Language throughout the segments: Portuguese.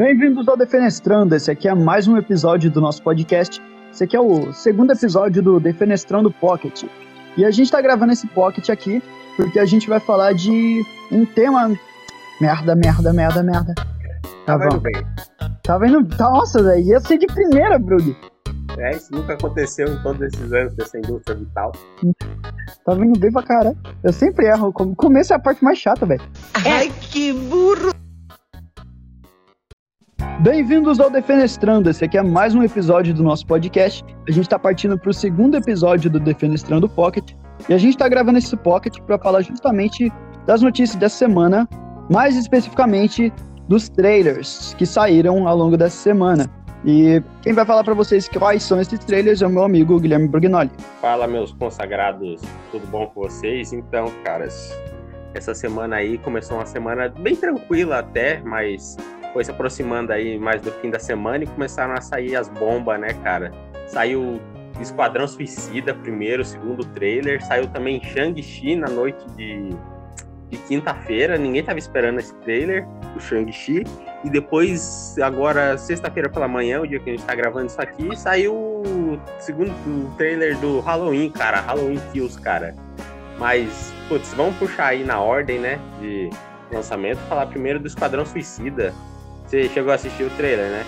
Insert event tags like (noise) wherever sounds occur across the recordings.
Bem-vindos ao Defenestrando. Esse aqui é mais um episódio do nosso podcast. Esse aqui é o segundo episódio do Defenestrando Pocket. E a gente tá gravando esse Pocket aqui porque a gente vai falar de um tema. Merda, merda, merda, merda. Tá bom. bem. Tava indo. Nossa, velho, ia ser de primeira, Brug. É, isso nunca aconteceu em todos esses anos dessa indústria vital. Tava indo bem pra cara. Eu sempre erro. O começo é a parte mais chata, velho. Ai, que burro! Bem-vindos ao Defenestrando. Esse aqui é mais um episódio do nosso podcast. A gente está partindo para o segundo episódio do Defenestrando Pocket. E a gente está gravando esse Pocket para falar justamente das notícias dessa semana, mais especificamente dos trailers que saíram ao longo dessa semana. E quem vai falar para vocês quais são esses trailers é o meu amigo Guilherme Brugnoli. Fala, meus consagrados, tudo bom com vocês? Então, caras, essa semana aí começou uma semana bem tranquila até, mas foi se aproximando aí mais do fim da semana e começaram a sair as bombas, né, cara? Saiu Esquadrão Suicida primeiro, segundo trailer, saiu também Shang-Chi na noite de, de quinta-feira, ninguém tava esperando esse trailer do Shang-Chi. E depois, agora, sexta-feira pela manhã, o dia que a gente tá gravando isso aqui, saiu o segundo trailer do Halloween, cara. Halloween Kills, cara. Mas, putz, vamos puxar aí na ordem, né, de lançamento. Falar primeiro do Esquadrão Suicida. Você chegou a assistir o trailer, né?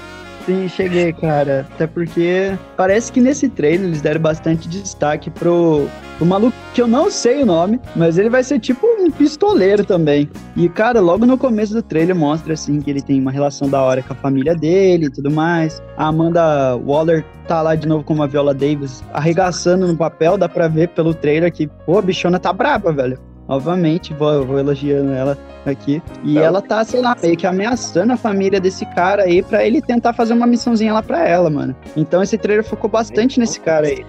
Sim, cheguei, cara. Até porque parece que nesse trailer eles deram bastante destaque pro, pro maluco que eu não sei o nome, mas ele vai ser tipo um pistoleiro também. E, cara, logo no começo do trailer mostra assim que ele tem uma relação da hora com a família dele e tudo mais. A Amanda Waller tá lá de novo com a Viola Davis arregaçando no papel, dá pra ver pelo trailer que, pô, a bichona tá braba, velho. Novamente, vou, vou elogiando ela aqui. E então, ela tá, sei lá, meio que ameaçando a família desse cara aí pra ele tentar fazer uma missãozinha lá pra ela, mano. Então esse trailer focou bastante nesse cara aí.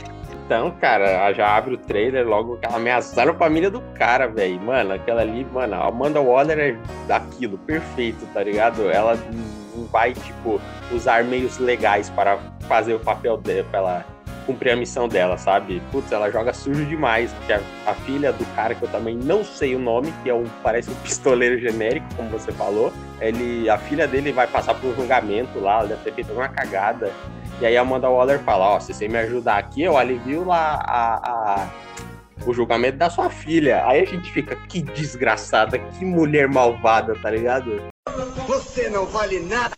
Então, cara, já abre o trailer logo ameaçaram a família do cara, velho. Mano, aquela ali, mano, a Amanda Waller é daquilo, perfeito, tá ligado? Ela não vai, tipo, usar meios legais para fazer o papel dela, pra ela cumprir a missão dela, sabe? Putz, ela joga sujo demais, porque a, a, filha do cara que eu também não sei o nome, que é um parece um (laughs) pistoleiro genérico, como você falou, ele, a filha dele vai passar por um julgamento lá, ela deve ter feito uma cagada. E aí a Amanda Waller fala, ó, oh, se você me ajudar aqui, eu alivio lá a, a, o julgamento da sua filha. Aí a gente fica, que desgraçada, que mulher malvada, tá ligado? Você não vale nada.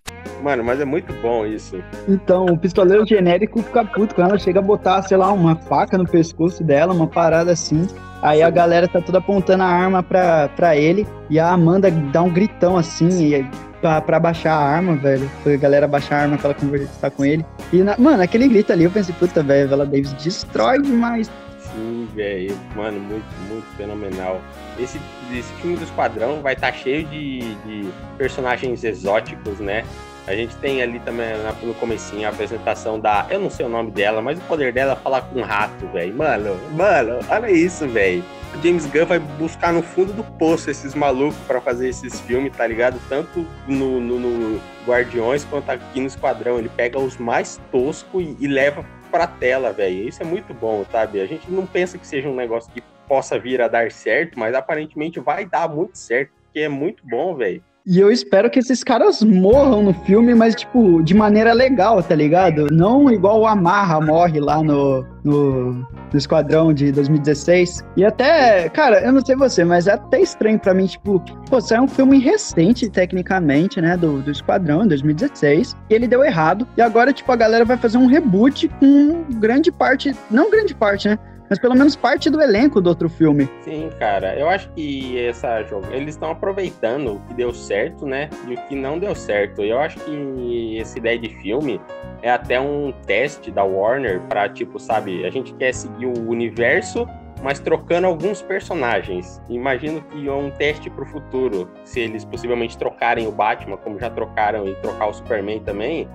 Mano, mas é muito bom isso. Então, o pistoleiro genérico fica puto com ela, chega a botar, sei lá, uma faca no pescoço dela, uma parada assim. Aí a galera tá toda apontando a arma pra, pra ele e a Amanda dá um gritão assim e, pra, pra baixar a arma, velho. Foi a galera baixar a arma pra ela conversar com ele. E, na, mano, aquele grito ali, eu pensei, puta, velho, ela Davis destrói demais. Sim, velho. Mano, muito, muito fenomenal. Esse, esse filme do Esquadrão vai estar tá cheio de, de personagens exóticos, né? A gente tem ali também no comecinho a apresentação da. Eu não sei o nome dela, mas o poder dela é falar com um rato, velho. Mano, mano, olha isso, velho. O James Gunn vai buscar no fundo do poço esses malucos para fazer esses filmes, tá ligado? Tanto no, no, no, Guardiões quanto aqui no Esquadrão. Ele pega os mais toscos e, e leva pra tela, velho. Isso é muito bom, sabe? A gente não pensa que seja um negócio que possa vir a dar certo, mas aparentemente vai dar muito certo, porque é muito bom, velho. E eu espero que esses caras morram no filme, mas, tipo, de maneira legal, tá ligado? Não igual o Amarra morre lá no, no, no Esquadrão de 2016. E até, cara, eu não sei você, mas é até estranho para mim, tipo, pô, é um filme recente, tecnicamente, né, do, do Esquadrão, em 2016. E ele deu errado. E agora, tipo, a galera vai fazer um reboot com grande parte, não grande parte, né? Mas pelo menos parte do elenco do outro filme. Sim, cara, eu acho que essa jogo, eles estão aproveitando o que deu certo, né, e o que não deu certo. Eu acho que essa ideia de filme é até um teste da Warner para tipo, sabe, a gente quer seguir o universo, mas trocando alguns personagens. Imagino que é um teste para o futuro, se eles possivelmente trocarem o Batman, como já trocaram e trocar o Superman também,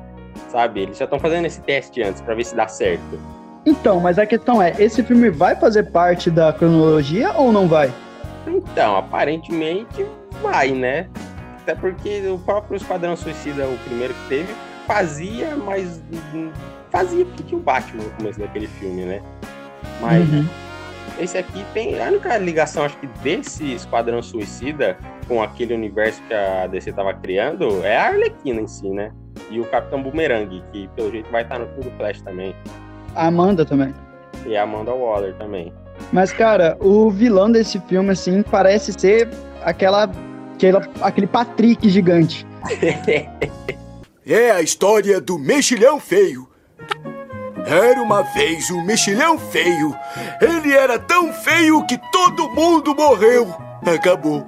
sabe? Eles já estão fazendo esse teste antes para ver se dá certo. Então, mas a questão é, esse filme vai fazer parte da cronologia ou não vai? Então, aparentemente vai, né? Até porque o próprio Esquadrão Suicida, o primeiro que teve, fazia, mas fazia porque tinha o Batman no começo daquele filme, né? Mas, uhum. esse aqui tem a única ligação, acho que desse Esquadrão Suicida com aquele universo que a DC tava criando é a Arlequina em si, né? E o Capitão Boomerang, que pelo jeito vai estar no filme do Flash também. A Amanda também. E a Amanda Waller também. Mas, cara, o vilão desse filme, assim, parece ser aquela, aquela aquele Patrick gigante. (laughs) é a história do mexilhão feio. Era uma vez um mexilhão feio. Ele era tão feio que todo mundo morreu. Acabou.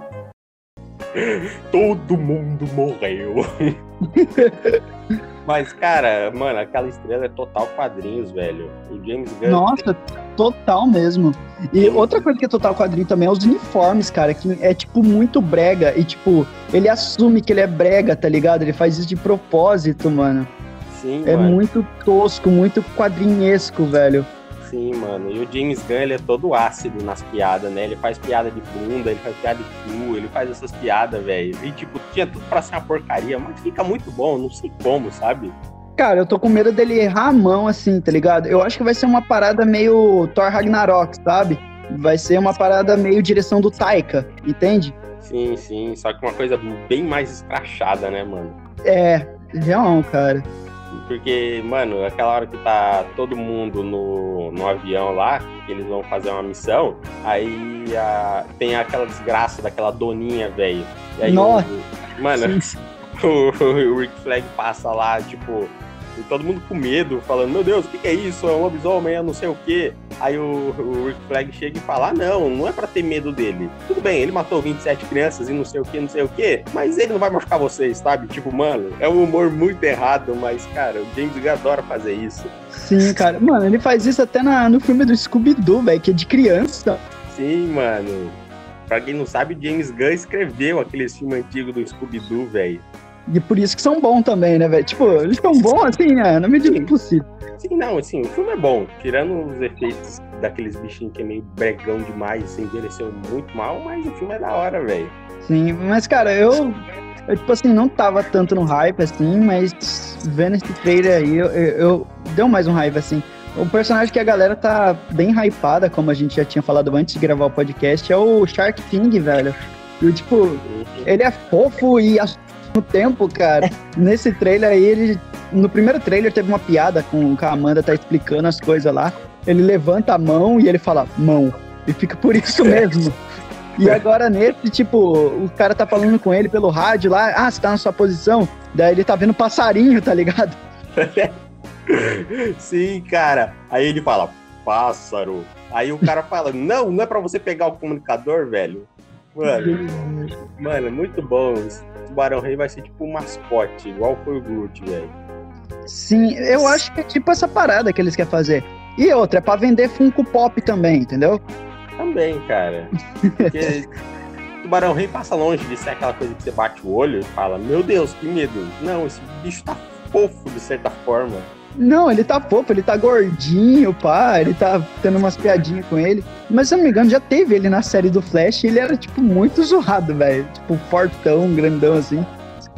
(laughs) Todo mundo morreu. (laughs) Mas, cara, mano, aquela estrela é total quadrinhos, velho. O James Gunn. Nossa, total mesmo. E outra coisa que é total quadrinho também é os uniformes, cara, que é, tipo, muito brega. E, tipo, ele assume que ele é brega, tá ligado? Ele faz isso de propósito, mano. Sim, é mano. muito tosco, muito quadrinhesco, velho. Sim, mano. E o James Gunn, ele é todo ácido nas piadas, né? Ele faz piada de bunda, ele faz piada de cu, ele faz essas piadas, velho. E, tipo, tinha tudo pra ser uma porcaria, mas fica muito bom, não sei como, sabe? Cara, eu tô com medo dele errar a mão, assim, tá ligado? Eu acho que vai ser uma parada meio Thor Ragnarok, sabe? Vai ser uma parada meio direção do Taika, entende? Sim, sim. Só que uma coisa bem mais escrachada, né, mano? É, real, cara. Porque, mano, aquela hora que tá todo mundo no, no avião lá, que eles vão fazer uma missão, aí a, tem aquela desgraça daquela doninha, velho. E aí, Nossa. O, mano, (laughs) o, o Rick Flag passa lá, tipo, e todo mundo com medo, falando, meu Deus, o que, que, é isso? É um lobisomem, é não sei o quê. Aí o, o Rick Flag chega e fala, ah, não, não é pra ter medo dele. Tudo bem, ele matou 27 crianças e não sei o que, não sei o quê, mas ele não vai machucar vocês, sabe? Tipo, mano, é um humor muito errado, mas, cara, o James Gunn adora fazer isso. Sim, cara. Mano, ele faz isso até na, no filme do Scooby-Doo, velho, que é de criança. Sim, mano. Pra quem não sabe, James Gunn escreveu aqueles filmes antigos do Scooby-Doo, velho. E por isso que são bons também, né, velho? Tipo, eles são bons assim, né? Na medida do possível. Sim, não, assim, o filme é bom. Tirando os efeitos daqueles bichinhos que é meio bregão demais, assim, envelheceu muito mal, mas o filme é da hora, velho. Sim, mas, cara, eu, eu, tipo assim, não tava tanto no hype, assim, mas vendo esse trailer aí, eu, eu, eu deu mais um hype, assim. O personagem que a galera tá bem hypada, como a gente já tinha falado antes de gravar o podcast, é o Shark King, velho. E, tipo, ele é fofo e no tempo, cara, (laughs) nesse trailer aí, ele. No primeiro trailer teve uma piada com, com a Amanda tá explicando as coisas lá. Ele levanta a mão e ele fala, mão. E fica por isso (laughs) mesmo. E agora nesse, tipo, o cara tá falando com ele pelo rádio lá, ah, você tá na sua posição. Daí ele tá vendo passarinho, tá ligado? (laughs) Sim, cara. Aí ele fala, pássaro. Aí o cara fala, não, não é pra você pegar o comunicador, velho. Mano, mano, muito bom. O Tubarão Rei vai ser tipo um mascote, igual foi o Groot, velho. Sim, eu acho que é tipo essa parada que eles querem fazer. E outra, é pra vender Funko Pop também, entendeu? Também, cara. Porque (laughs) Tubarão Rei passa longe de ser aquela coisa que você bate o olho e fala, meu Deus, que medo. Não, esse bicho tá fofo de certa forma. Não, ele tá fofo, ele tá gordinho, pá, ele tá tendo umas piadinhas com ele. Mas se eu não me engano, já teve ele na série do Flash e ele era, tipo, muito zoado, velho. Tipo, fortão, grandão assim.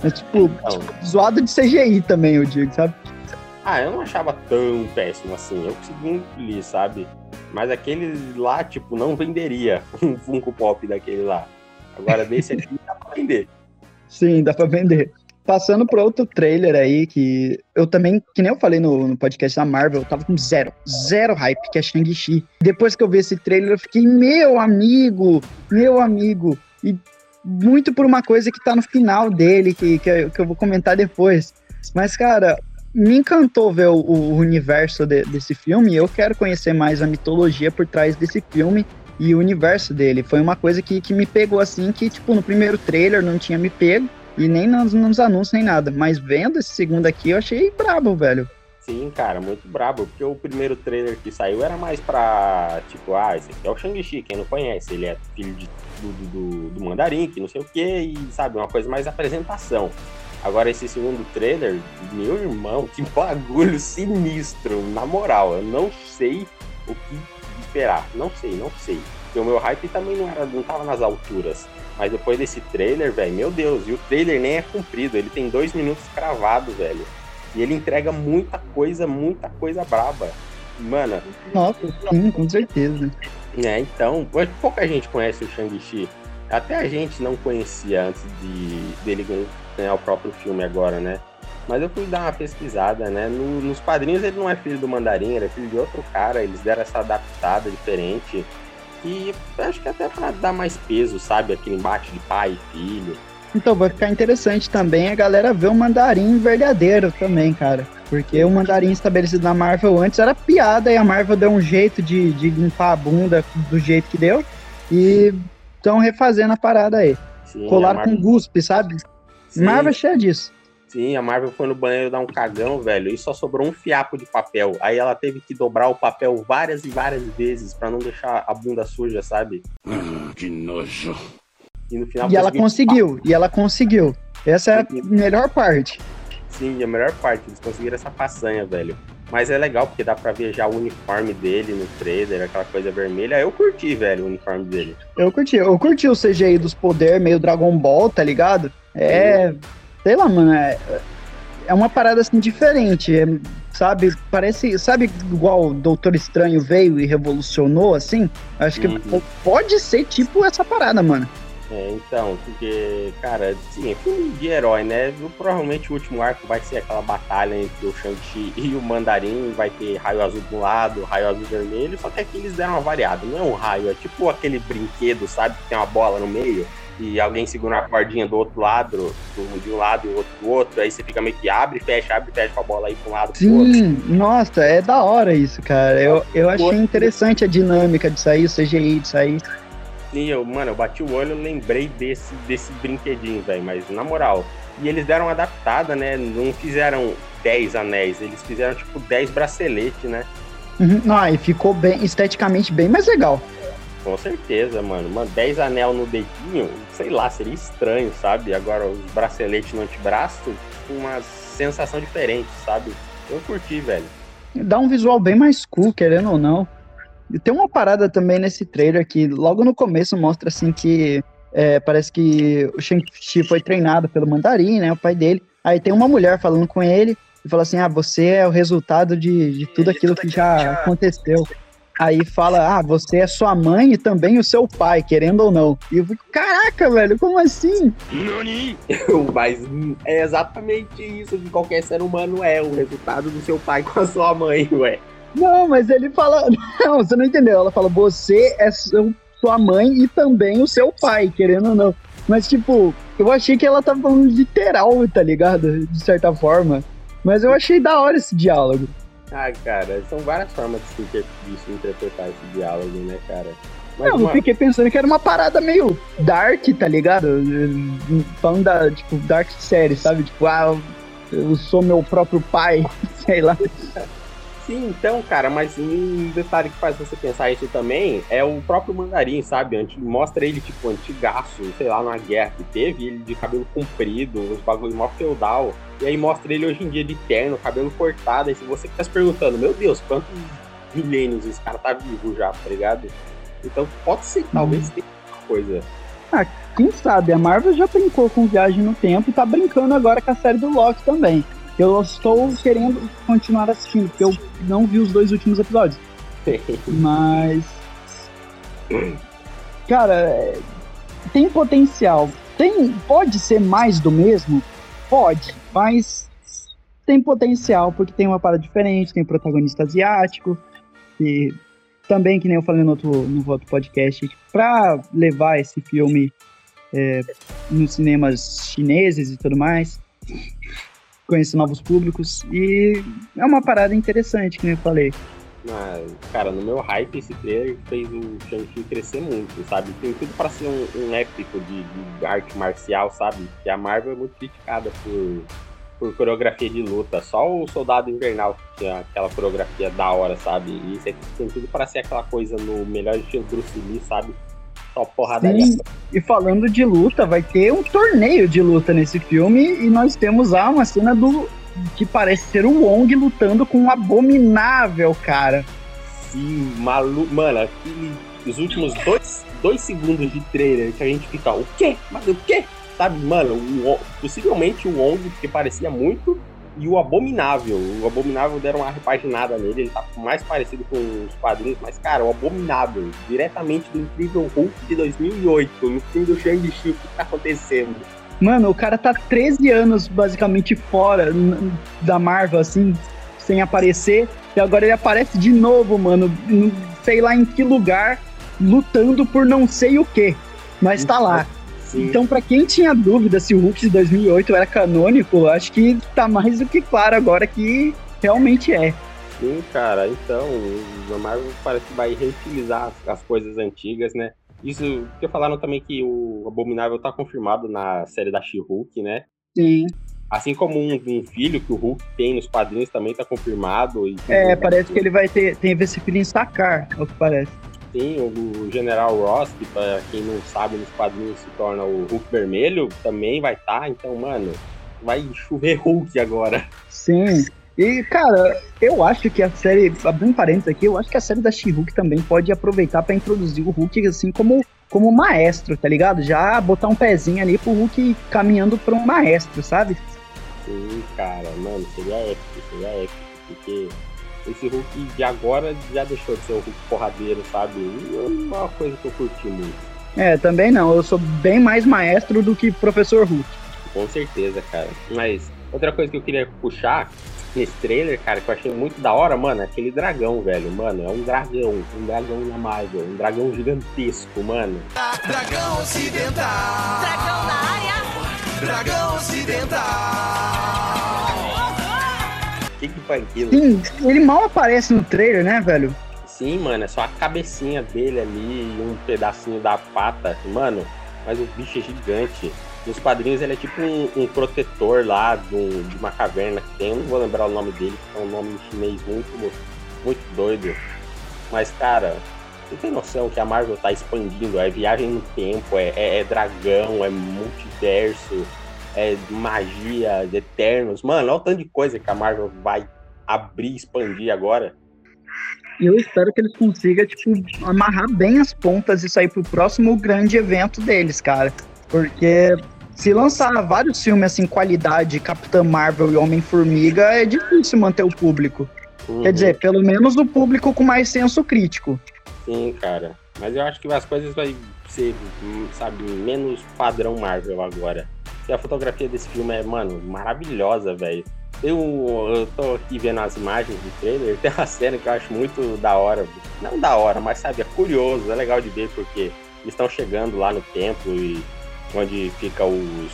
Mas, tipo, tipo, zoado de CGI também, eu digo, sabe? Ah, eu não achava tão péssimo assim. Eu consegui engolir, sabe? Mas aquele lá, tipo, não venderia (laughs) um Funko Pop daquele lá. Agora, desse aqui dá pra vender. Sim, dá pra vender. Passando por outro trailer aí, que eu também, que nem eu falei no, no, podcast da Marvel, eu tava com zero, zero hype, que é Shang-Chi. Depois que eu vi esse trailer, eu fiquei, meu amigo, meu amigo. E muito por uma coisa que tá no final dele, que, que, eu, que eu vou comentar depois. Mas, cara, me encantou ver o, o universo de, desse filme eu quero conhecer mais a mitologia por trás desse filme e o universo dele. Foi uma coisa que, que me pegou assim, que, tipo, no primeiro trailer não tinha me pego. E nem nos, nos, anúncios, nem nada. Mas vendo esse segundo aqui, eu achei brabo, velho. Sim, cara, muito brabo. Porque o primeiro trailer que saiu era mais pra, tipo, ah, esse aqui é o Shang-Chi, quem não conhece. Ele é filho de, do, do, do, Mandarim, que não sei o quê, e, sabe, uma coisa mais apresentação. Agora, esse segundo trailer, meu irmão, que (laughs) bagulho sinistro. Na moral, eu não sei o que esperar. Não sei, não sei. Porque o meu hype também não, era, não tava nas alturas. Mas depois desse trailer, velho, meu Deus, e o trailer nem é comprido, ele tem dois minutos cravado, velho. E ele entrega muita coisa, muita coisa braba. Mano. Nossa, sim, com certeza. É, então, pouca gente conhece o Shang-Chi. Até a gente não conhecia antes de dele ganhar o próprio filme agora, né? Mas eu fui dar uma pesquisada, né? No, nos quadrinhos ele não é filho do Mandarim, ele é filho de outro cara, eles deram essa adaptada diferente. E acho que até para dar mais peso, sabe? Aquele embate de pai e filho. Então vai ficar interessante também a galera ver o mandarim verdadeiro também, cara. Porque o mandarim estabelecido na Marvel antes era piada e a Marvel deu um jeito de, de limpar a bunda do jeito que deu. E estão refazendo a parada aí. Sim, Colaram Marvel... com guspe, sabe? Sim. Marvel é cheia disso. Sim, a Marvel foi no banheiro dar um cagão, velho, e só sobrou um fiapo de papel. Aí ela teve que dobrar o papel várias e várias vezes para não deixar a bunda suja, sabe? Hum, que nojo. E no final. E ela conseguiu, e ela conseguiu. Essa é a melhor parte. Sim, a melhor parte. Eles conseguiram essa façanha, velho. Mas é legal porque dá pra ver já o uniforme dele no trailer, aquela coisa vermelha. Eu curti, velho, o uniforme dele. Eu curti. Eu curti o CGI dos poderes, meio Dragon Ball, tá ligado? É. Sim. Sei lá, mano. É, é uma parada assim diferente. É, sabe? Parece. Sabe igual o Doutor Estranho veio e revolucionou, assim? Acho que uhum. pode ser tipo essa parada, mano. É, então, porque, cara, sim, é filme de herói, né? Provavelmente o último arco vai ser aquela batalha entre o Shang-Chi e o Mandarim, vai ter raio azul de um lado, raio azul vermelho, só que aqui eles deram uma variada, não é um raio, é tipo aquele brinquedo, sabe, que tem uma bola no meio, e alguém segura uma cordinha do outro lado, de um lado e o outro do outro, aí você fica meio que abre, fecha, abre, fecha com a bola aí pra um lado Sim, pro outro. nossa, é da hora isso, cara. Eu, eu achei interessante a dinâmica de sair, o CGI de sair. E eu, mano, eu bati o olho e lembrei desse, desse brinquedinho, velho. Mas na moral. E eles deram uma adaptada, né? Não fizeram 10 anéis, eles fizeram tipo 10 braceletes, né? Uhum. Não, e ficou bem, esteticamente bem mais legal. Com certeza, mano. Mano, 10 anel no dedinho, sei lá, seria estranho, sabe? Agora os braceletes no antebraço, uma sensação diferente, sabe? Eu curti, velho. Dá um visual bem mais cool, querendo ou não. E tem uma parada também nesse trailer que logo no começo mostra assim que é, parece que o Shang-Chi foi treinado pelo Mandarim, né? O pai dele. Aí tem uma mulher falando com ele e fala assim: Ah, você é o resultado de, de tudo aquilo que já aconteceu. Aí fala, ah, você é sua mãe e também o seu pai, querendo ou não. E eu fico, caraca, velho, como assim? Mas é exatamente isso que qualquer ser humano é, o resultado do seu pai (laughs) com a sua mãe, ué. Não, mas ele fala. (laughs) Não, você não entendeu. Ela fala, você é seu, sua mãe e também o seu pai, querendo ou não. Mas, tipo, eu achei que ela tava falando literal, tá ligado? De certa forma. Mas eu achei da hora esse diálogo. Ah, cara, são várias formas de se, de se interpretar esse diálogo, né, cara? Mas não, uma... eu fiquei pensando que era uma parada meio dark, tá ligado? Falando da, tipo, dark série, sabe? Tipo, ah, eu sou meu próprio pai, (laughs) sei lá. Sim, então, cara, mas um detalhe que faz você pensar isso também é o próprio Mandarim, sabe? Mostra ele, tipo, antigaço, sei lá, numa guerra que teve, ele de cabelo comprido, os bagulho mó feudal. E aí mostra ele hoje em dia de terno, cabelo cortado. E se você fica se perguntando, meu Deus, quantos milênios esse cara tá vivo já, tá ligado? Então pode ser, talvez hum. tenha alguma coisa. Ah, quem sabe? A Marvel já brincou com viagem no tempo e tá brincando agora com a série do Loki também. Eu estou querendo continuar assistindo, porque eu não vi os dois últimos episódios. (laughs) Mas. Cara, tem potencial. Tem, pode ser mais do mesmo? Pode, mas tem potencial, porque tem uma parada diferente, tem um protagonista asiático, e também, que nem eu falei no outro, no outro podcast, para levar esse filme é, nos cinemas chineses e tudo mais conhecer novos públicos. E é uma parada interessante, que eu falei. Mas, cara, no meu hype, esse trailer fez o Shang-Chi crescer muito, sabe? Tem tudo para ser um, um, épico de, de, arte marcial, sabe? Que a Marvel é muito criticada por, por coreografia de luta. Só o Soldado Invernal tinha aquela coreografia da hora, sabe? E isso aqui tem tudo para ser aquela coisa no melhor estilo Bruce Lee, sabe? Só porradaria. Sim, e falando de luta, vai ter um torneio de luta nesse filme e nós temos lá uma cena do que parece ser o Wong lutando com um abominável, cara. Sim, maluco. Mano, aquele, os últimos dois, dois segundos de trailer que a gente fica, o quê? Mas o quê? Sabe, mano, o, possivelmente o Wong, que parecia muito, e o Abominável. O Abominável deram uma repaginada nele, ele tá mais parecido com os quadrinhos, mas, cara, o Abominável, diretamente do Incrível Hulk de 2008, no filme do Shang-Chi, o que tá acontecendo? Mano, o cara tá 13 anos basicamente fora da Marvel, assim, sem aparecer, e agora ele aparece de novo, mano, sei lá em que lugar, lutando por não sei o que, mas tá lá. Sim. Então, para quem tinha dúvida se o Hulk de 2008 era canônico, acho que tá mais do que claro agora que realmente é. Sim, cara, então, a Marvel parece que vai reutilizar as coisas antigas, né? Isso, porque falaram também que o Abominável tá confirmado na série da She-Hulk, né? Sim. Assim como um, um, filho que o Hulk tem nos quadrinhos também tá confirmado. E, é, parece que ele vai ter, tem esse filho em sacar, é o que parece. Sim, o General Ross, que pra quem não sabe nos quadrinhos se torna o Hulk vermelho, também vai estar. Tá, então, mano, vai chover Hulk agora. Sim. E, cara, eu acho que a série, abrindo parênteses aqui, eu acho que a série da She-Hulk também pode aproveitar para introduzir o Hulk assim como, como maestro, tá ligado? Já botar um pezinho ali pro Hulk caminhando pra um maestro, sabe? Sim, cara, mano, seria épico, seria épico, porque esse Hulk de agora já deixou de ser o Hulk porradeiro, sabe? E é uma coisa que eu curti muito. É, também não, eu sou bem mais maestro do que professor Hulk. Com certeza, cara. Mas outra coisa que eu queria puxar nesse trailer, cara, que eu achei muito da hora, mano, é aquele dragão, velho. Mano, é um dragão, um dragão na Marvel, um dragão gigantesco, mano. Dragão ocidental. Dragão da área. Dragão ocidental. Que que foi aquilo? Sim, ele mal aparece no trailer, né, velho? Sim, mano, é só a cabecinha dele ali e um pedacinho da pata. Mano, mas o bicho é gigante. Nos quadrinhos ele é tipo um, um protetor lá de, um, de, uma caverna que tem. Eu não vou lembrar o nome dele, que é um nome em chinês muito, muito doido. Mas, cara, você tem noção que a Marvel tá expandindo? É viagem no tempo, é, é, é dragão, é multiverso, é magia, eternos. Mano, olha o tanto de coisa que a Marvel vai abrir, expandir agora. E eu espero que eles consigam, tipo, amarrar bem as pontas e sair pro próximo grande evento deles, cara. Porque se lançar vários filmes assim, qualidade, Capitã Marvel e Homem-Formiga, é difícil manter o público. Uhum. Quer dizer, pelo menos o público com mais senso crítico. Sim, cara. Mas eu acho que as coisas vai ser, sabe, menos padrão Marvel agora. E a fotografia desse filme é, mano, maravilhosa, velho. Eu, eu tô aqui vendo as imagens do trailer, (laughs) tem uma cena que eu acho muito da hora. Não da hora, mas sabe, é curioso, é legal de ver porque eles estão chegando lá no templo e onde fica os,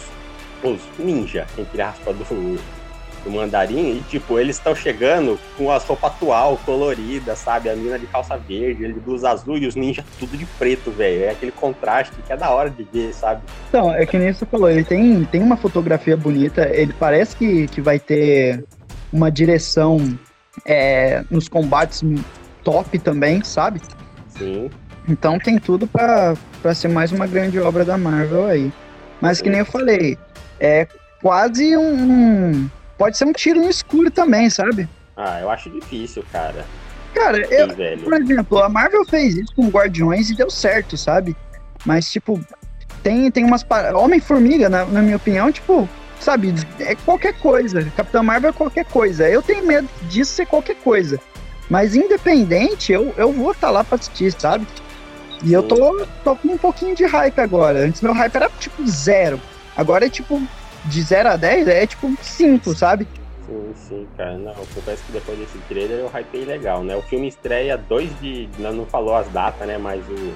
os ninja, entre aspas, do, do mandarim, e tipo, eles estão chegando com as roupas atual, coloridas, sabe? A mina de calça verde, ele de blusa azul e os ninjas tudo de preto, velho. É aquele contraste que é da hora de ver, sabe? Então, é que nem você falou, ele tem, tem uma fotografia bonita, ele parece que, que vai ter uma direção é, nos combates top também, sabe? Sim. Então tem tudo para ser mais uma grande obra da Marvel aí. Mas que nem eu falei, é quase um. Pode ser um tiro no escuro também, sabe? Ah, eu acho difícil, cara. Cara, eu, por exemplo, a Marvel fez isso com Guardiões e deu certo, sabe? Mas, tipo, tem, tem umas. Homem-Formiga, na, na minha opinião, tipo, sabe, é qualquer coisa. Capitão Marvel é qualquer coisa. Eu tenho medo disso ser qualquer coisa. Mas independente, eu, eu vou estar tá lá pra assistir, sabe? E eu tô, tô com um pouquinho de hype agora. Antes meu hype era tipo zero. Agora é tipo, de 0 a 10 é tipo 5, sabe? Sim, sim, cara. Não, confesso que depois desse trailer eu hypei legal, né? O filme estreia 2 de. Não, não falou as datas, né? Mas o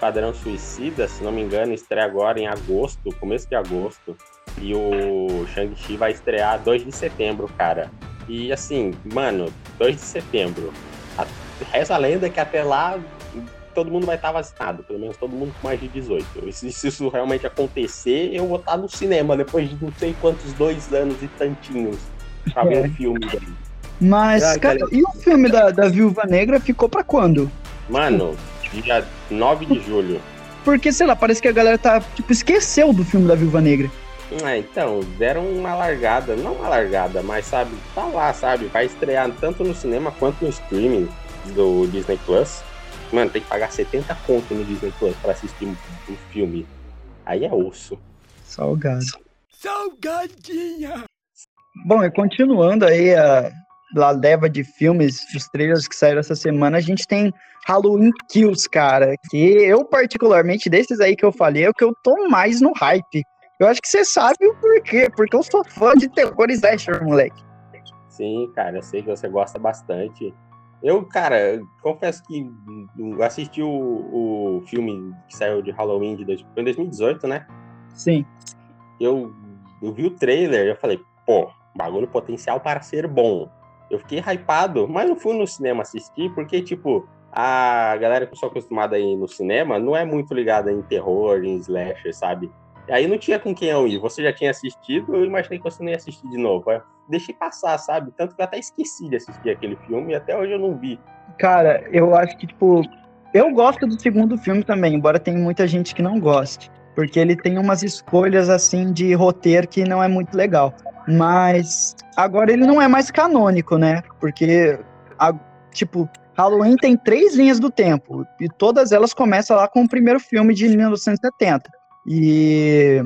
Padrão Suicida, se não me engano, estreia agora em agosto, começo de agosto. E o Shang-Chi vai estrear 2 de setembro, cara. E assim, mano, 2 de setembro. A, reza a lenda que até lá todo mundo vai estar vacinado, pelo menos todo mundo com mais de 18. E se, se isso realmente acontecer, eu vou estar no cinema depois de não sei quantos dois anos e tantinhos pra ver (laughs) é. um filme. Daí. Mas, ah, cara, e o filme da, da Viúva Negra ficou pra quando? Mano, dia 9 de julho. Porque, sei lá, parece que a galera tá, tipo, esqueceu do filme da Viúva Negra. É, então, deram uma largada, não uma largada, mas sabe, tá lá, sabe? Vai estrear tanto no cinema quanto no streaming do Disney Plus. Mano, tem que pagar 70 conto no Disney Plus pra assistir um, um filme. Aí é osso. Salgado. Salgadinha! Bom, e continuando aí a, a leva de filmes, os trailers que saíram essa semana, a gente tem Halloween Kills, cara. Que eu, particularmente, desses aí que eu falei, é o que eu tô mais no hype. Eu acho que você sabe o porquê, porque eu sou fã de terror slasher, moleque. Sim, cara, eu sei que você gosta bastante. Eu, cara, confesso que assisti o, o filme que saiu de Halloween de dois, foi em 2018, né? Sim. Eu, eu vi o trailer e eu falei, pô, bagulho potencial para ser bom. Eu fiquei hypado, mas não fui no cinema assistir, porque, tipo, a galera que eu sou acostumada a ir no cinema não é muito ligada em terror, em slasher, sabe? E aí não tinha com quem eu ir. Você já tinha assistido, eu imaginei que você não ia assistir de novo. Eu deixei passar, sabe? Tanto que eu até esqueci de assistir aquele filme e até hoje eu não vi. Cara, eu acho que, tipo, eu gosto do segundo filme também, embora tenha muita gente que não goste. Porque ele tem umas escolhas, assim, de roteiro que não é muito legal. Mas agora ele não é mais canônico, né? Porque, a, tipo, Halloween tem três linhas do tempo. E todas elas começam lá com o primeiro filme de 1970. E.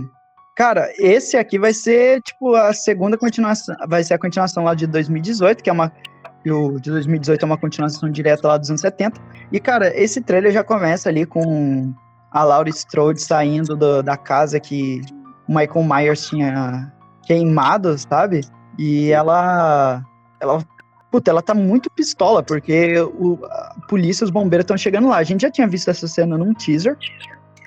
Cara, esse aqui vai ser, tipo, a segunda continuação. Vai ser a continuação lá de 2018, que é uma. O de 2018 é uma continuação direta lá dos anos 70. E, cara, esse trailer já começa ali com a Laura Strode saindo do, da casa que o Michael Myers tinha queimado, sabe? E ela. Ela. Puta, ela tá muito pistola, porque o, a polícia, os bombeiros estão chegando lá. A gente já tinha visto essa cena num teaser.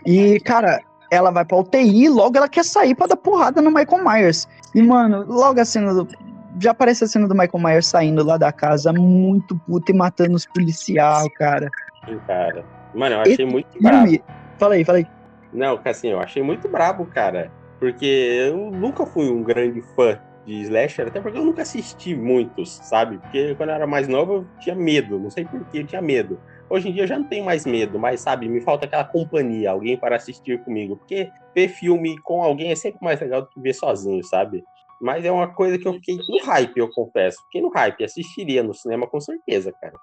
E, cara, ela vai pra UTI e logo ela quer sair pra dar porrada no Michael Myers. E, mano, logo a cena do. Já aparece a cena do Michael Myers saindo lá da casa, muito puta e matando os policiais, cara. Sim, cara. Mano, eu achei Esse muito brabo. Fala aí, fala aí. Não, assim, eu achei muito brabo, cara. Porque eu nunca fui um grande fã de slasher, até porque eu nunca assisti muitos, sabe? Porque quando eu era mais novo eu tinha medo, não sei porquê, eu tinha medo. Hoje em dia eu já não tenho mais medo, mas sabe, me falta aquela companhia, alguém para assistir comigo. Porque ver filme com alguém é sempre mais legal do que ver sozinho, sabe? Mas é uma coisa que eu fiquei no hype, eu confesso. Fiquei no hype, assistiria no cinema com certeza, cara.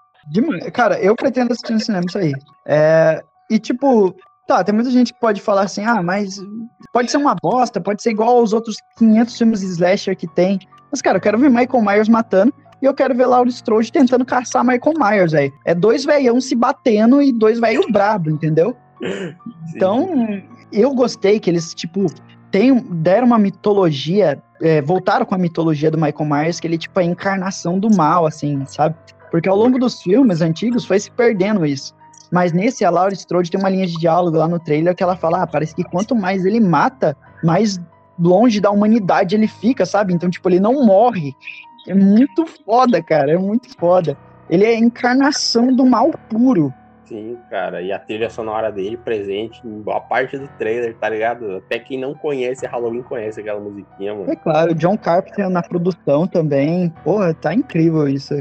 Cara, eu pretendo assistir no cinema isso aí. É... E tipo, tá, tem muita gente que pode falar assim, ah, mas pode ser uma bosta, pode ser igual aos outros 500 filmes de slasher que tem. Mas, cara, eu quero ver Michael Myers matando e eu quero ver Laura Strode tentando caçar Michael Myers, velho. É dois velhão se batendo e dois velhos brabo, entendeu? Então, eu gostei que eles, tipo, tem, deram uma mitologia, é, voltaram com a mitologia do Michael Myers, que ele, tipo, é a encarnação do mal, assim, sabe? Porque ao longo dos filmes antigos foi se perdendo isso. Mas nesse, a Laura Strode tem uma linha de diálogo lá no trailer que ela fala: ah, parece que quanto mais ele mata, mais longe da humanidade ele fica, sabe? Então, tipo, ele não morre. É muito foda, cara. É muito foda. Ele é a encarnação do mal puro. Sim, cara. E a trilha sonora dele presente em boa parte do trailer, tá ligado? Até quem não conhece Halloween conhece aquela musiquinha, mano. É claro, John Carpenter na produção também. Porra, tá incrível isso.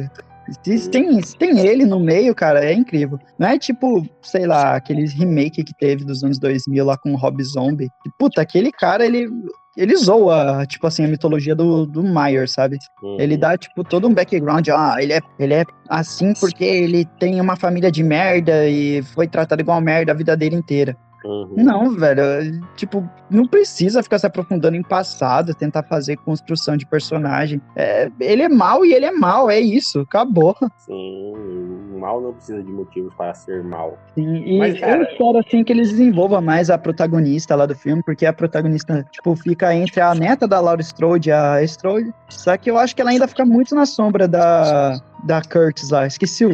Se tem, se tem ele no meio, cara, é incrível. Não é tipo, sei lá, aqueles remake que teve dos anos 2000 lá com o Rob Zombie. Puta, aquele cara, ele ele zoa, tipo assim, a mitologia do, do Myers, sabe? Uhum. Ele dá, tipo, todo um background, ah, ele é, ele é assim porque ele tem uma família de merda e foi tratado igual merda a vida dele inteira. Uhum. Não, velho. Tipo, não precisa ficar se aprofundando em passado, tentar fazer construção de personagem. É, ele é mal e ele é mal, é isso, acabou. Sim, mal não precisa de motivos para ser mal. Sim, e Mas, cara... eu espero assim que eles desenvolvam mais a protagonista lá do filme, porque a protagonista, tipo, fica entre a neta da Laura Strode e a Strode. Só que eu acho que ela ainda fica muito na sombra da, da Curtis lá. Esqueci o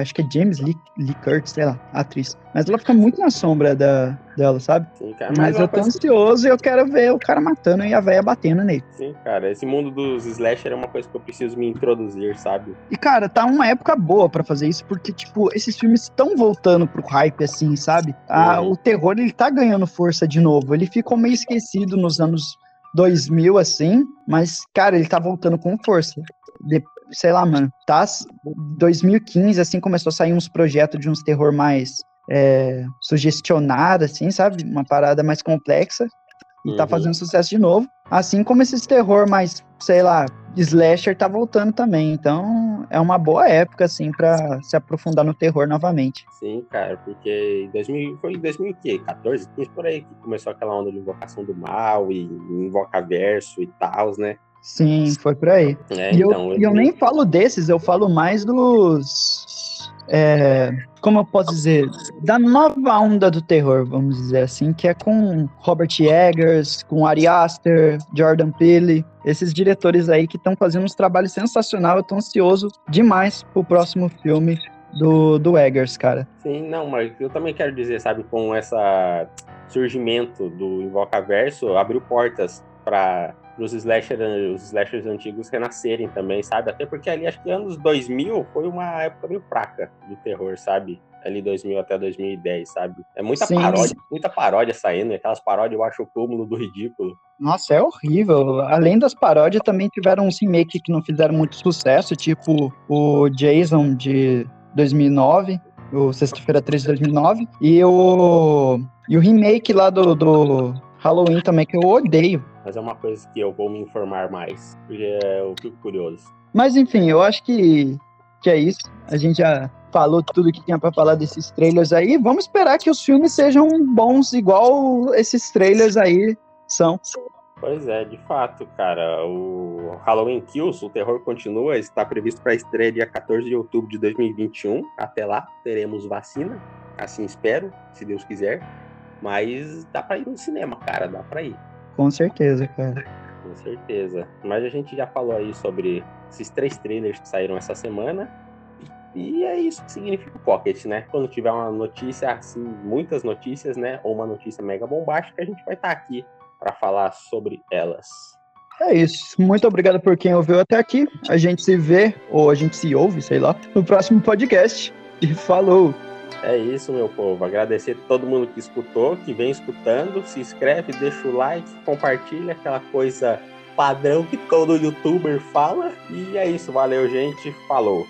acho que é James Lee, Lee Curtis, sei lá, atriz. Mas ela fica muito na sombra da, dela, sabe? Sim, cara, mas, mas eu tô coisa... ansioso e eu quero ver o cara matando e a véia batendo nele. Sim, cara, esse mundo dos slasher é uma coisa que eu preciso me introduzir, sabe? E, cara, tá uma época boa para fazer isso, porque, tipo, esses filmes estão voltando pro hype, assim, sabe? Ah, o terror, ele tá ganhando força de novo. Ele ficou meio esquecido nos anos 2000, assim, mas, cara, ele tá voltando com força. De, sei lá, mano, tá 2015, assim, começou a sair uns projetos de uns terror mais é, sugestionado, assim, sabe? Uma parada mais complexa. E tá uhum. tá fazendo sucesso de novo. Assim como esses terror mais, sei lá, slasher tá voltando também. Então é uma boa época, assim, pra se aprofundar no terror novamente. Sim, cara, porque em 2000, foi em 2014, por aí que começou aquela onda de invocação do mal e invoca verso e tal, né? Sim, foi por aí. É, e então, eu, eu nem falo desses, eu falo mais dos. é, como eu posso dizer? Da nova onda do terror, vamos dizer assim, que é com Robert Eggers, com Ari Aster, Jordan Peele, esses diretores aí que estão fazendo uns trabalhos sensacionais. Eu tô ansioso demais pro próximo filme do, do Eggers, cara. Sim, não, mas eu também quero dizer, sabe, com essa surgimento do Invocaverso, abriu portas para os slasher, os slashers antigos renascerem também, sabe? Até porque ali, acho que anos 2000 foi uma época meio fraca do terror, sabe? Ali 2000 até 2010, sabe? É muita Sim. paródia, muita paródia saindo, aquelas paródias eu acho o cúmulo do ridículo. Nossa, é horrível. Além das paródias, também tiveram uns remake que não fizeram muito sucesso, tipo o Jason de 2009, o Sexta-feira 13 de 2009, e o, e o remake lá do, do Halloween também, que eu odeio. Mas é uma coisa que eu vou me informar mais, porque eu fico curioso. Mas enfim, eu acho que, que é isso. A gente já falou tudo que tinha pra falar desses trailers aí. Vamos esperar que os filmes sejam bons, igual esses trailers aí são. Pois é, de fato, cara. O Halloween Kills, o terror continua, está previsto para estreia dia 14 de outubro de 2021. Até lá, teremos vacina, assim espero, se Deus quiser. Mas dá pra ir no cinema, cara, dá pra ir, Com certeza, cara. com certeza. Mas a gente já falou aí sobre esses três trailers que saíram essa semana. E é isso que significa o Pocket, né? Quando tiver uma notícia, assim, muitas notícias, né? Ou uma notícia mega bombástica, a gente vai estar aqui para falar sobre elas. É isso. Muito obrigado por quem ouviu até aqui. A gente se vê, ou a gente se ouve, sei lá, no próximo podcast. E falou! É isso, meu povo. Agradecer todo mundo que escutou, que vem escutando. Se inscreve, deixa o like, compartilha aquela coisa padrão que todo youtuber fala. E é isso. Valeu, gente. Falou.